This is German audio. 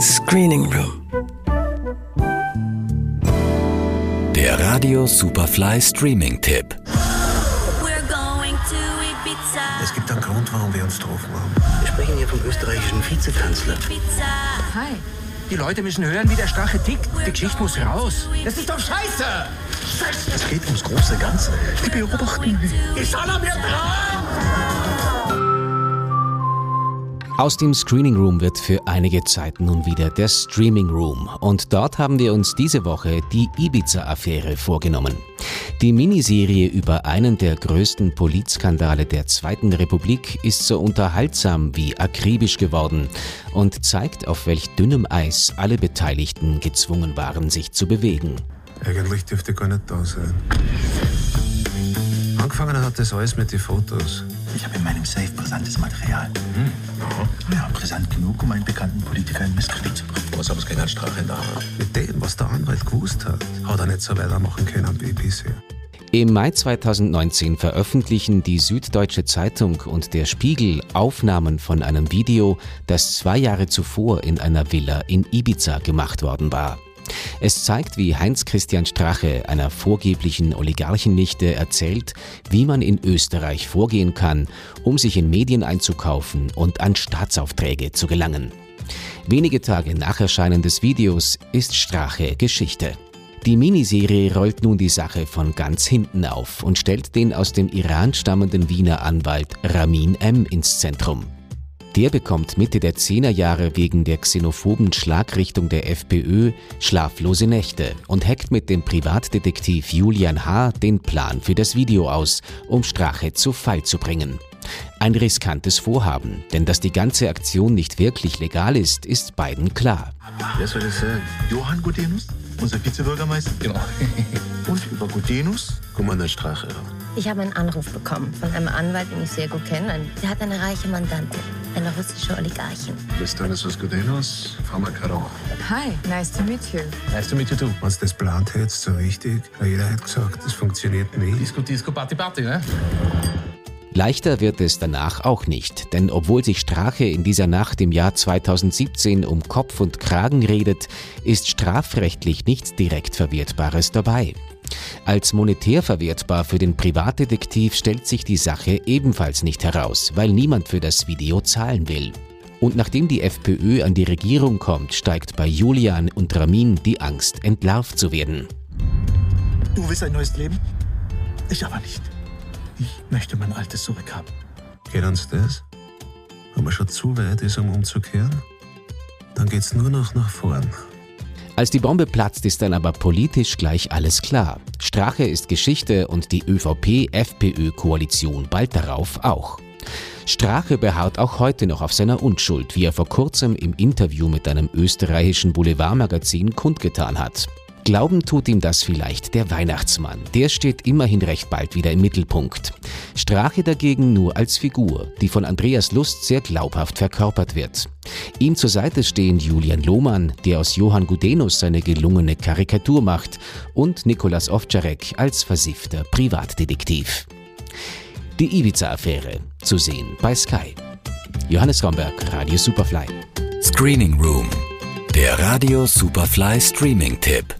Screening Room. Der Radio Superfly Streaming Tipp. Es gibt einen Grund, warum wir uns getroffen haben. Wir sprechen hier vom österreichischen Vizekanzler. Hi. Die Leute müssen hören, wie der Strache tickt. Die Geschichte muss raus. Das ist doch scheiße! Es geht ums große Ganze. Die beobachten mich. Ich soll er mir trauen! Aus dem Screening Room wird für einige Zeit nun wieder der Streaming Room und dort haben wir uns diese Woche die Ibiza-Affäre vorgenommen. Die Miniserie über einen der größten Politskandale der Zweiten Republik ist so unterhaltsam wie akribisch geworden und zeigt, auf welch dünnem Eis alle Beteiligten gezwungen waren, sich zu bewegen. Eigentlich dürfte gar nicht da sein. Angefangen hat das alles mit den Fotos. Ich habe in meinem Safe brisantes Material. Ja, brisant genug, um einen bekannten Politiker in Misskredit zu bringen. Was aber es kein Strache in der Hand. Mit dem, was der Anwalt gewusst hat, hat er nicht so weitermachen können wie bisher. Im Mai 2019 veröffentlichen die Süddeutsche Zeitung und der Spiegel Aufnahmen von einem Video, das zwei Jahre zuvor in einer Villa in Ibiza gemacht worden war. Es zeigt, wie Heinz-Christian Strache, einer vorgeblichen Oligarchennichte, erzählt, wie man in Österreich vorgehen kann, um sich in Medien einzukaufen und an Staatsaufträge zu gelangen. Wenige Tage nach Erscheinen des Videos ist Strache Geschichte. Die Miniserie rollt nun die Sache von ganz hinten auf und stellt den aus dem Iran stammenden Wiener Anwalt Ramin M. ins Zentrum. Der bekommt Mitte der Zehnerjahre wegen der xenophoben Schlagrichtung der FPÖ schlaflose Nächte und hackt mit dem Privatdetektiv Julian H. den Plan für das Video aus, um Strache zu Fall zu bringen. Ein riskantes Vorhaben, denn dass die ganze Aktion nicht wirklich legal ist, ist beiden klar. Wer soll das sein? Johann Gudenus? Unser Vizebürgermeister? Genau. Und über Gudenus kommt man der Strache. Ich habe einen Anruf bekommen von einem Anwalt, den ich sehr gut kenne. Der hat eine reiche Mandantin, eine russische Oligarchin. Stanislas Gudenus, Pharmakarov. Hi, nice to meet you. Nice to meet you too. Du das plant hättest, so richtig, jeder hat gesagt, das funktioniert nicht. Disco, Disco, Party, Party, ne? Leichter wird es danach auch nicht, denn obwohl sich Strache in dieser Nacht im Jahr 2017 um Kopf und Kragen redet, ist strafrechtlich nichts direkt Verwertbares dabei. Als monetär verwertbar für den Privatdetektiv stellt sich die Sache ebenfalls nicht heraus, weil niemand für das Video zahlen will. Und nachdem die FPÖ an die Regierung kommt, steigt bei Julian und Ramin die Angst, entlarvt zu werden. Du willst ein neues Leben? Ich aber nicht. Ich möchte mein altes zurückhaben. Geht uns das? Wenn man schon zu weit ist, um umzukehren, dann geht's nur noch nach vorn. Als die Bombe platzt, ist dann aber politisch gleich alles klar. Strache ist Geschichte und die ÖVP-FPÖ-Koalition bald darauf auch. Strache beharrt auch heute noch auf seiner Unschuld, wie er vor kurzem im Interview mit einem österreichischen Boulevardmagazin kundgetan hat. Glauben tut ihm das vielleicht der Weihnachtsmann. Der steht immerhin recht bald wieder im Mittelpunkt. Strache dagegen nur als Figur, die von Andreas Lust sehr glaubhaft verkörpert wird. Ihm zur Seite stehen Julian Lohmann, der aus Johann Gudenus seine gelungene Karikatur macht, und Nikolas Ovtcharek als versiffter Privatdetektiv. Die Ibiza-Affäre, zu sehen bei Sky. Johannes Romberg, Radio Superfly. Screening Room. Der Radio Superfly Streaming Tipp.